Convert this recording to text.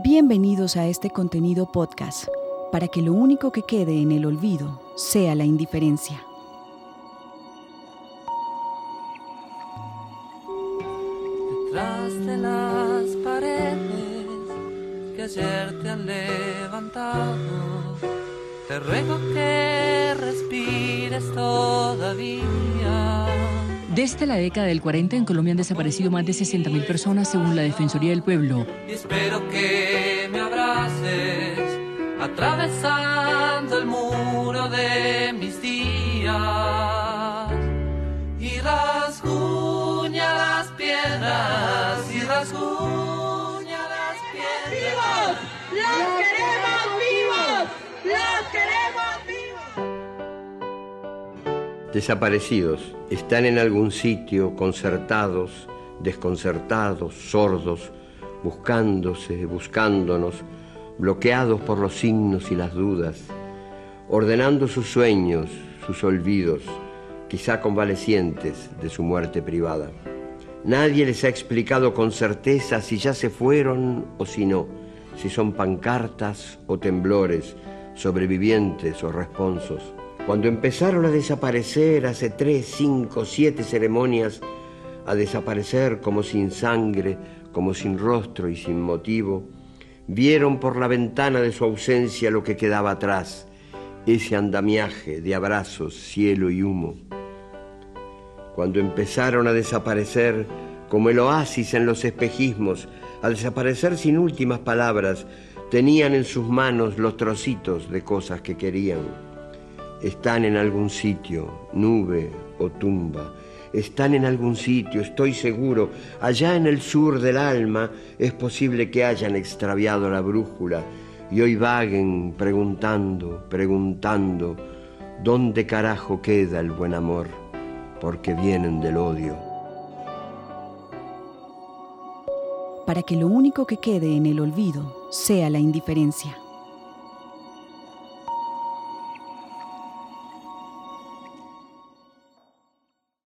Bienvenidos a este contenido podcast, para que lo único que quede en el olvido sea la indiferencia. Detrás de las paredes que ayer te han levantado, te ruego que respires todavía. Desde la década del 40 en Colombia han desaparecido más de 60.000 personas según la Defensoría del Pueblo. Y espero que me abraces atravesando el muro de mis días y rasguña las piedras y rasguña las piedras. ¡Los queremos Desaparecidos están en algún sitio concertados, desconcertados, sordos, buscándose, buscándonos, bloqueados por los signos y las dudas, ordenando sus sueños, sus olvidos, quizá convalecientes de su muerte privada. Nadie les ha explicado con certeza si ya se fueron o si no, si son pancartas o temblores, sobrevivientes o responsos. Cuando empezaron a desaparecer hace tres, cinco, siete ceremonias, a desaparecer como sin sangre, como sin rostro y sin motivo, vieron por la ventana de su ausencia lo que quedaba atrás, ese andamiaje de abrazos, cielo y humo. Cuando empezaron a desaparecer como el oasis en los espejismos, a desaparecer sin últimas palabras, tenían en sus manos los trocitos de cosas que querían. Están en algún sitio, nube o tumba. Están en algún sitio, estoy seguro. Allá en el sur del alma es posible que hayan extraviado la brújula y hoy vaguen preguntando, preguntando, ¿dónde carajo queda el buen amor? Porque vienen del odio. Para que lo único que quede en el olvido sea la indiferencia.